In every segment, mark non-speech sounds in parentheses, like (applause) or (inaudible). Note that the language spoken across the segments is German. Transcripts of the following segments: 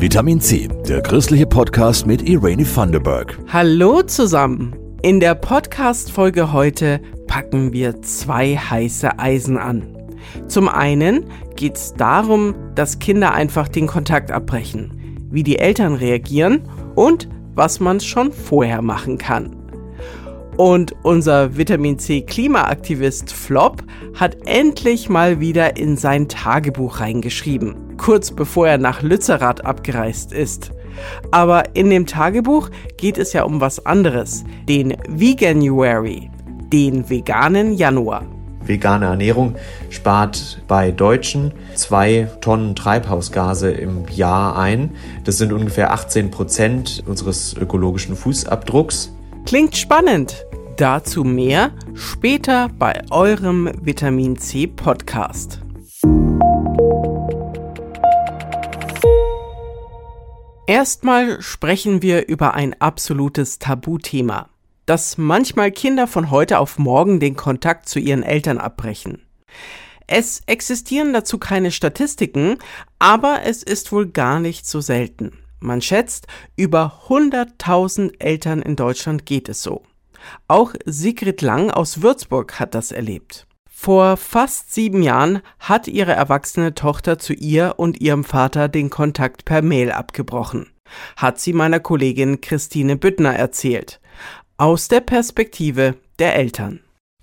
Vitamin C, der christliche Podcast mit Irene Thunderberg. Hallo zusammen. In der Podcast-Folge heute packen wir zwei heiße Eisen an. Zum einen geht es darum, dass Kinder einfach den Kontakt abbrechen, wie die Eltern reagieren und was man schon vorher machen kann. Und unser Vitamin C Klimaaktivist Flop hat endlich mal wieder in sein Tagebuch reingeschrieben, kurz bevor er nach Lützerath abgereist ist. Aber in dem Tagebuch geht es ja um was anderes, den Veganuary, den veganen Januar. Vegane Ernährung spart bei Deutschen zwei Tonnen Treibhausgase im Jahr ein. Das sind ungefähr 18 Prozent unseres ökologischen Fußabdrucks. Klingt spannend. Dazu mehr später bei eurem Vitamin C Podcast. Erstmal sprechen wir über ein absolutes Tabuthema, dass manchmal Kinder von heute auf morgen den Kontakt zu ihren Eltern abbrechen. Es existieren dazu keine Statistiken, aber es ist wohl gar nicht so selten. Man schätzt, über 100.000 Eltern in Deutschland geht es so. Auch Sigrid Lang aus Würzburg hat das erlebt. Vor fast sieben Jahren hat ihre erwachsene Tochter zu ihr und ihrem Vater den Kontakt per Mail abgebrochen, hat sie meiner Kollegin Christine Büttner erzählt, aus der Perspektive der Eltern.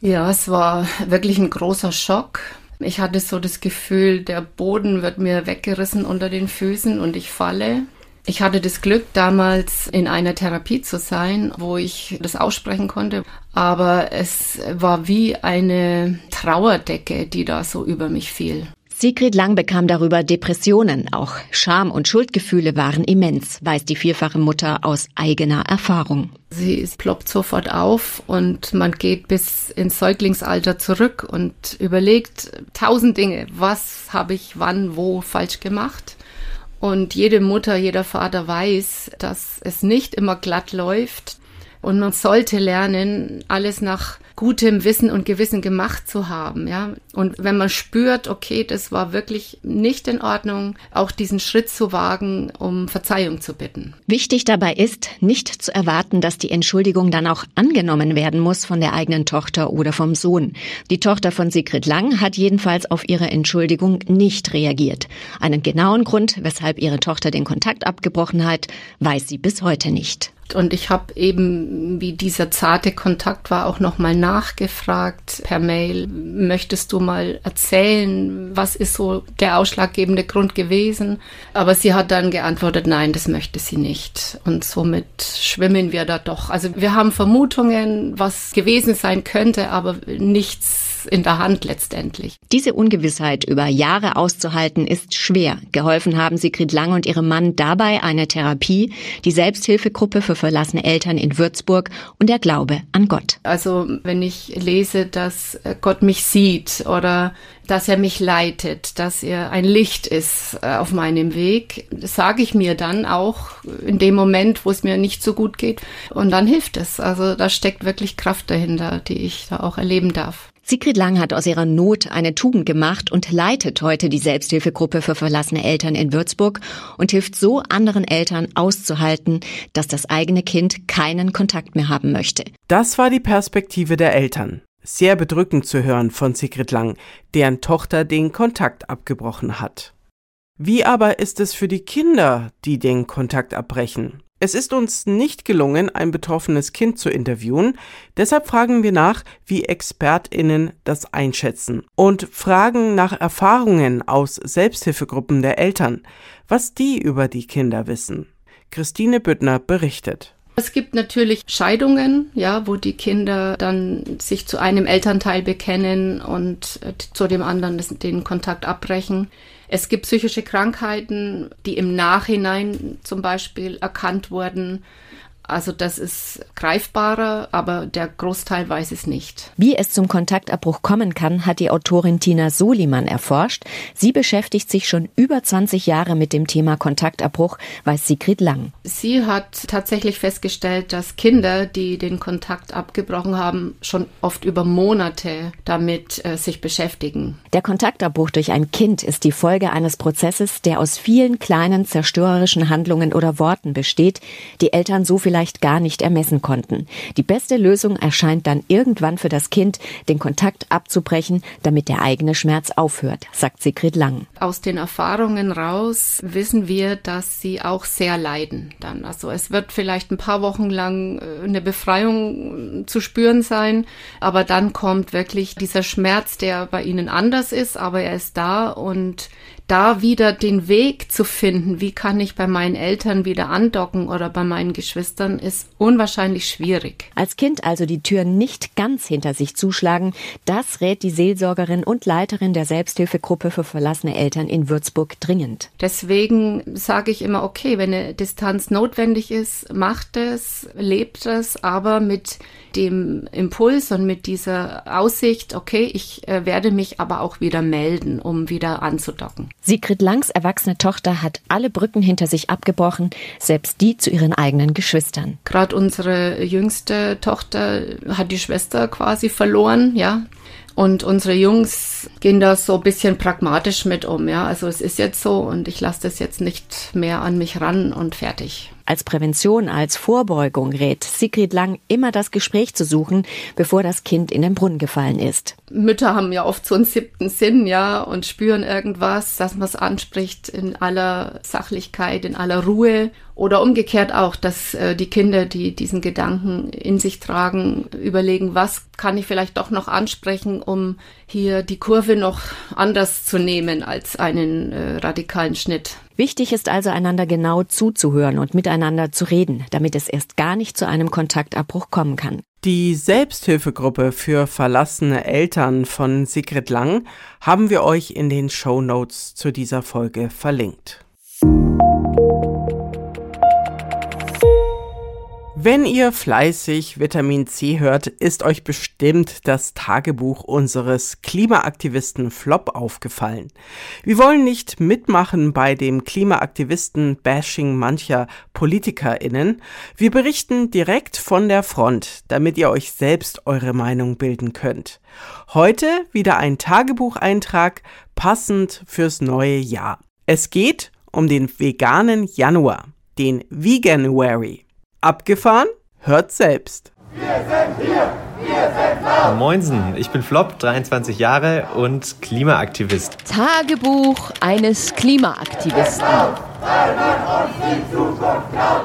Ja, es war wirklich ein großer Schock. Ich hatte so das Gefühl, der Boden wird mir weggerissen unter den Füßen und ich falle. Ich hatte das Glück, damals in einer Therapie zu sein, wo ich das aussprechen konnte. Aber es war wie eine Trauerdecke, die da so über mich fiel. Sigrid Lang bekam darüber Depressionen. Auch Scham und Schuldgefühle waren immens, weiß die vierfache Mutter aus eigener Erfahrung. Sie ploppt sofort auf und man geht bis ins Säuglingsalter zurück und überlegt tausend Dinge. Was habe ich wann, wo falsch gemacht? Und jede Mutter, jeder Vater weiß, dass es nicht immer glatt läuft. Und man sollte lernen, alles nach gutem Wissen und Gewissen gemacht zu haben, ja. Und wenn man spürt, okay, das war wirklich nicht in Ordnung, auch diesen Schritt zu wagen, um Verzeihung zu bitten. Wichtig dabei ist, nicht zu erwarten, dass die Entschuldigung dann auch angenommen werden muss von der eigenen Tochter oder vom Sohn. Die Tochter von Sigrid Lang hat jedenfalls auf ihre Entschuldigung nicht reagiert. Einen genauen Grund, weshalb ihre Tochter den Kontakt abgebrochen hat, weiß sie bis heute nicht. Und ich habe eben, wie dieser zarte Kontakt war, auch nochmal nachgefragt per Mail. Möchtest du mal erzählen, was ist so der ausschlaggebende Grund gewesen? Aber sie hat dann geantwortet, nein, das möchte sie nicht. Und somit schwimmen wir da doch. Also wir haben Vermutungen, was gewesen sein könnte, aber nichts in der Hand letztendlich. Diese Ungewissheit über Jahre auszuhalten ist schwer. Geholfen haben Sigrid Lang und ihrem Mann dabei eine Therapie, die Selbsthilfegruppe für verlassene Eltern in Würzburg und der Glaube an Gott. Also wenn ich lese, dass Gott mich sieht oder dass er mich leitet, dass er ein Licht ist äh, auf meinem Weg, sage ich mir dann auch in dem Moment, wo es mir nicht so gut geht. Und dann hilft es. Also da steckt wirklich Kraft dahinter, die ich da auch erleben darf. Sigrid Lang hat aus ihrer Not eine Tugend gemacht und leitet heute die Selbsthilfegruppe für verlassene Eltern in Würzburg und hilft so anderen Eltern auszuhalten, dass das eigene Kind keinen Kontakt mehr haben möchte. Das war die Perspektive der Eltern. Sehr bedrückend zu hören von Sigrid Lang, deren Tochter den Kontakt abgebrochen hat. Wie aber ist es für die Kinder, die den Kontakt abbrechen? Es ist uns nicht gelungen, ein betroffenes Kind zu interviewen, deshalb fragen wir nach, wie Expertinnen das einschätzen und fragen nach Erfahrungen aus Selbsthilfegruppen der Eltern, was die über die Kinder wissen. Christine Büttner berichtet. Es gibt natürlich Scheidungen, ja, wo die Kinder dann sich zu einem Elternteil bekennen und äh, zu dem anderen den Kontakt abbrechen. Es gibt psychische Krankheiten, die im Nachhinein zum Beispiel erkannt wurden. Also das ist greifbarer, aber der Großteil weiß es nicht. Wie es zum Kontaktabbruch kommen kann, hat die Autorin Tina Soliman erforscht. Sie beschäftigt sich schon über 20 Jahre mit dem Thema Kontaktabbruch, weiß Sigrid Lang. Sie hat tatsächlich festgestellt, dass Kinder, die den Kontakt abgebrochen haben, schon oft über Monate damit äh, sich beschäftigen. Der Kontaktabbruch durch ein Kind ist die Folge eines Prozesses, der aus vielen kleinen zerstörerischen Handlungen oder Worten besteht, die Eltern so vielleicht vielleicht gar nicht ermessen konnten. Die beste Lösung erscheint dann irgendwann für das Kind, den Kontakt abzubrechen, damit der eigene Schmerz aufhört, sagt Sigrid Lang. Aus den Erfahrungen raus wissen wir, dass sie auch sehr leiden dann. Also es wird vielleicht ein paar Wochen lang äh, eine Befreiung zu spüren sein, aber dann kommt wirklich dieser Schmerz, der bei ihnen anders ist, aber er ist da und da wieder den Weg zu finden, wie kann ich bei meinen Eltern wieder andocken oder bei meinen Geschwistern, ist unwahrscheinlich schwierig. Als Kind also die Tür nicht ganz hinter sich zuschlagen, das rät die Seelsorgerin und Leiterin der Selbsthilfegruppe für verlassene Eltern in Würzburg dringend. Deswegen sage ich immer, okay, wenn eine Distanz notwendig ist, macht es, lebt es, aber mit dem Impuls und mit dieser Aussicht, okay, ich äh, werde mich aber auch wieder melden, um wieder anzudocken. Sigrid Langs erwachsene Tochter hat alle Brücken hinter sich abgebrochen, selbst die zu ihren eigenen Geschwistern. Gerade unsere jüngste Tochter hat die Schwester quasi verloren, ja. Und unsere Jungs gehen da so ein bisschen pragmatisch mit um, ja. Also es ist jetzt so und ich lasse das jetzt nicht mehr an mich ran und fertig. Als Prävention, als Vorbeugung rät Sigrid Lang immer das Gespräch zu suchen, bevor das Kind in den Brunnen gefallen ist. Mütter haben ja oft so einen siebten Sinn, ja, und spüren irgendwas, dass man es anspricht in aller Sachlichkeit, in aller Ruhe. Oder umgekehrt auch, dass äh, die Kinder, die diesen Gedanken in sich tragen, überlegen, was kann ich vielleicht doch noch ansprechen, um hier die Kurve noch anders zu nehmen als einen äh, radikalen Schnitt. Wichtig ist also, einander genau zuzuhören und miteinander zu reden, damit es erst gar nicht zu einem Kontaktabbruch kommen kann. Die Selbsthilfegruppe für verlassene Eltern von Sigrid Lang haben wir euch in den Show Notes zu dieser Folge verlinkt. Wenn ihr fleißig Vitamin C hört, ist euch bestimmt das Tagebuch unseres Klimaaktivisten Flop aufgefallen. Wir wollen nicht mitmachen bei dem Klimaaktivisten-Bashing mancher PolitikerInnen. Wir berichten direkt von der Front, damit ihr euch selbst eure Meinung bilden könnt. Heute wieder ein Tagebucheintrag, passend fürs neue Jahr. Es geht um den veganen Januar, den Veganuary. Abgefahren? Hört selbst. Wir sind hier, wir sind laut. Moinsen, ich bin Flop, 23 Jahre und Klimaaktivist. Tagebuch eines Klimaaktivisten.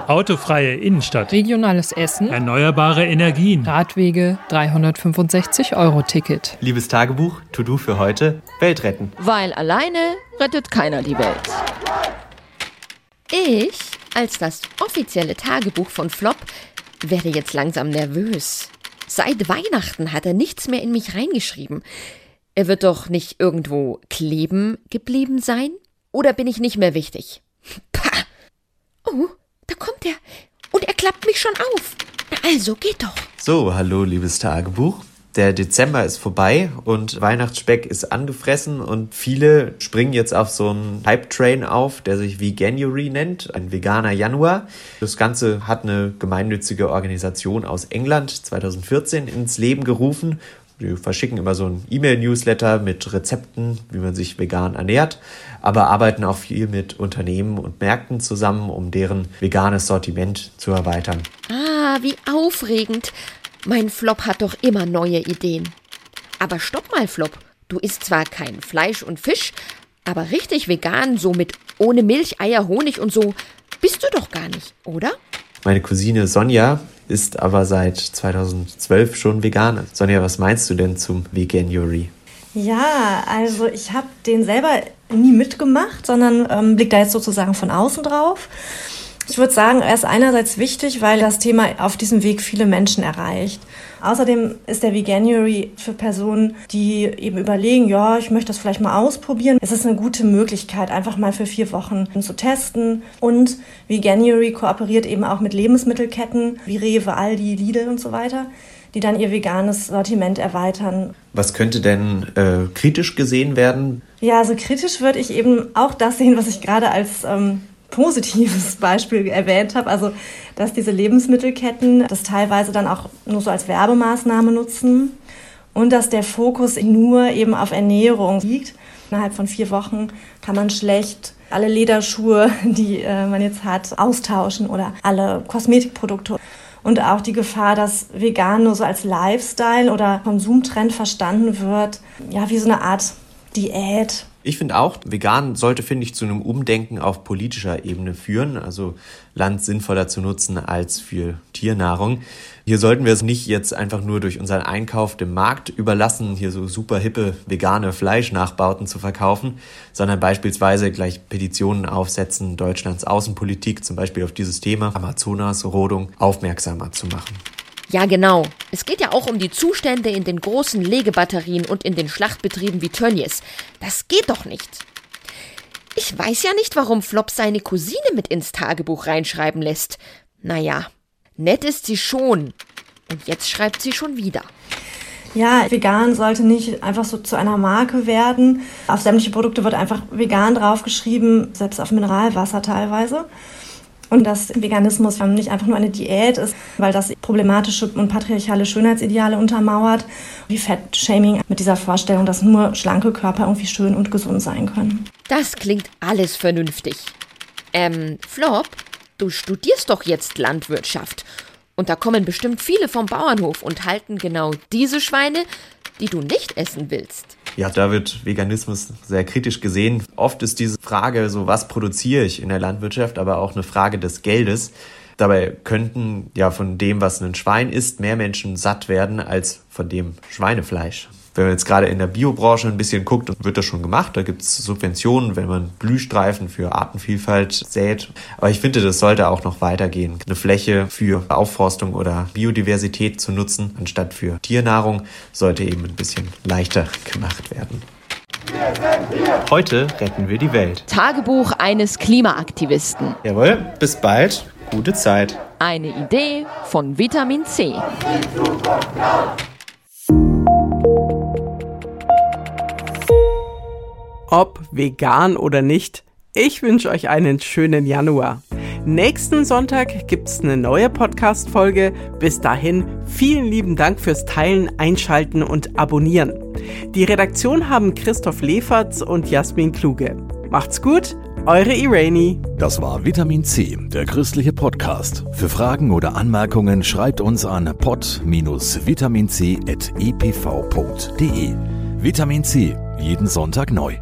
Autofreie Innenstadt. Regionales Essen. Erneuerbare Energien. Radwege 365 Euro Ticket. Liebes Tagebuch, To-Do für heute, Welt retten. Weil alleine rettet keiner die Welt. Ich als das offizielle Tagebuch von Flop werde jetzt langsam nervös. Seit Weihnachten hat er nichts mehr in mich reingeschrieben. Er wird doch nicht irgendwo kleben geblieben sein? Oder bin ich nicht mehr wichtig? Pah! Oh, da kommt er. Und er klappt mich schon auf. Also, geht doch. So, hallo, liebes Tagebuch der Dezember ist vorbei und Weihnachtsspeck ist angefressen und viele springen jetzt auf so einen Hype-Train auf, der sich Veganuary nennt, ein veganer Januar. Das Ganze hat eine gemeinnützige Organisation aus England 2014 ins Leben gerufen. Die verschicken immer so ein E-Mail-Newsletter mit Rezepten, wie man sich vegan ernährt, aber arbeiten auch viel mit Unternehmen und Märkten zusammen, um deren veganes Sortiment zu erweitern. Ah, wie aufregend. Mein Flop hat doch immer neue Ideen. Aber stopp mal, Flop. Du isst zwar kein Fleisch und Fisch, aber richtig vegan, so mit ohne Milch, Eier, Honig und so, bist du doch gar nicht, oder? Meine Cousine Sonja ist aber seit 2012 schon vegan. Sonja, was meinst du denn zum Veganuary? Ja, also ich habe den selber nie mitgemacht, sondern ähm, blick da jetzt sozusagen von außen drauf. Ich würde sagen, er ist einerseits wichtig, weil das Thema auf diesem Weg viele Menschen erreicht. Außerdem ist der Veganuary für Personen, die eben überlegen, ja, ich möchte das vielleicht mal ausprobieren. Es ist eine gute Möglichkeit, einfach mal für vier Wochen zu testen. Und Veganuary kooperiert eben auch mit Lebensmittelketten wie Rewe, Aldi, Lidl und so weiter die dann ihr veganes Sortiment erweitern. Was könnte denn äh, kritisch gesehen werden? Ja, also kritisch würde ich eben auch das sehen, was ich gerade als ähm, positives (laughs) Beispiel erwähnt habe. Also, dass diese Lebensmittelketten das teilweise dann auch nur so als Werbemaßnahme nutzen und dass der Fokus nur eben auf Ernährung liegt. Innerhalb von vier Wochen kann man schlecht alle Lederschuhe, (laughs) die äh, man jetzt hat, austauschen oder alle Kosmetikprodukte und auch die Gefahr, dass vegan nur so als Lifestyle oder Konsumtrend verstanden wird, ja, wie so eine Art Diät. Ich finde auch, vegan sollte, finde ich, zu einem Umdenken auf politischer Ebene führen, also Land sinnvoller zu nutzen als für Tiernahrung. Hier sollten wir es nicht jetzt einfach nur durch unseren Einkauf dem Markt überlassen, hier so super hippe vegane Fleischnachbauten zu verkaufen, sondern beispielsweise gleich Petitionen aufsetzen, Deutschlands Außenpolitik zum Beispiel auf dieses Thema Amazonas-Rodung aufmerksamer zu machen. Ja, genau. Es geht ja auch um die Zustände in den großen Legebatterien und in den Schlachtbetrieben wie Tönnies. Das geht doch nicht. Ich weiß ja nicht, warum Flop seine Cousine mit ins Tagebuch reinschreiben lässt. Naja, nett ist sie schon. Und jetzt schreibt sie schon wieder. Ja, vegan sollte nicht einfach so zu einer Marke werden. Auf sämtliche Produkte wird einfach vegan draufgeschrieben, selbst auf Mineralwasser teilweise und dass Veganismus nicht einfach nur eine Diät ist, weil das problematische und patriarchale Schönheitsideale untermauert, wie Fettshaming mit dieser Vorstellung, dass nur schlanke Körper irgendwie schön und gesund sein können. Das klingt alles vernünftig. Ähm, Flop, du studierst doch jetzt Landwirtschaft. Und da kommen bestimmt viele vom Bauernhof und halten genau diese Schweine, die du nicht essen willst. Ja, da wird Veganismus sehr kritisch gesehen. Oft ist diese Frage so, was produziere ich in der Landwirtschaft, aber auch eine Frage des Geldes. Dabei könnten ja von dem, was ein Schwein isst, mehr Menschen satt werden als von dem Schweinefleisch. Wenn man jetzt gerade in der Biobranche ein bisschen guckt, wird das schon gemacht. Da gibt es Subventionen, wenn man Blühstreifen für Artenvielfalt sät. Aber ich finde, das sollte auch noch weitergehen. Eine Fläche für Aufforstung oder Biodiversität zu nutzen, anstatt für Tiernahrung, sollte eben ein bisschen leichter gemacht werden. Heute retten wir die Welt. Tagebuch eines Klimaaktivisten. Jawohl, bis bald. Gute Zeit. Eine Idee von Vitamin C. Ob vegan oder nicht, ich wünsche euch einen schönen Januar. Nächsten Sonntag gibt es eine neue Podcast-Folge. Bis dahin, vielen lieben Dank fürs Teilen, Einschalten und Abonnieren. Die Redaktion haben Christoph Leferz und Jasmin Kluge. Macht's gut, eure Irani. Das war Vitamin C, der christliche Podcast. Für Fragen oder Anmerkungen schreibt uns an pod-vitaminc.epv.de. Vitamin C, jeden Sonntag neu.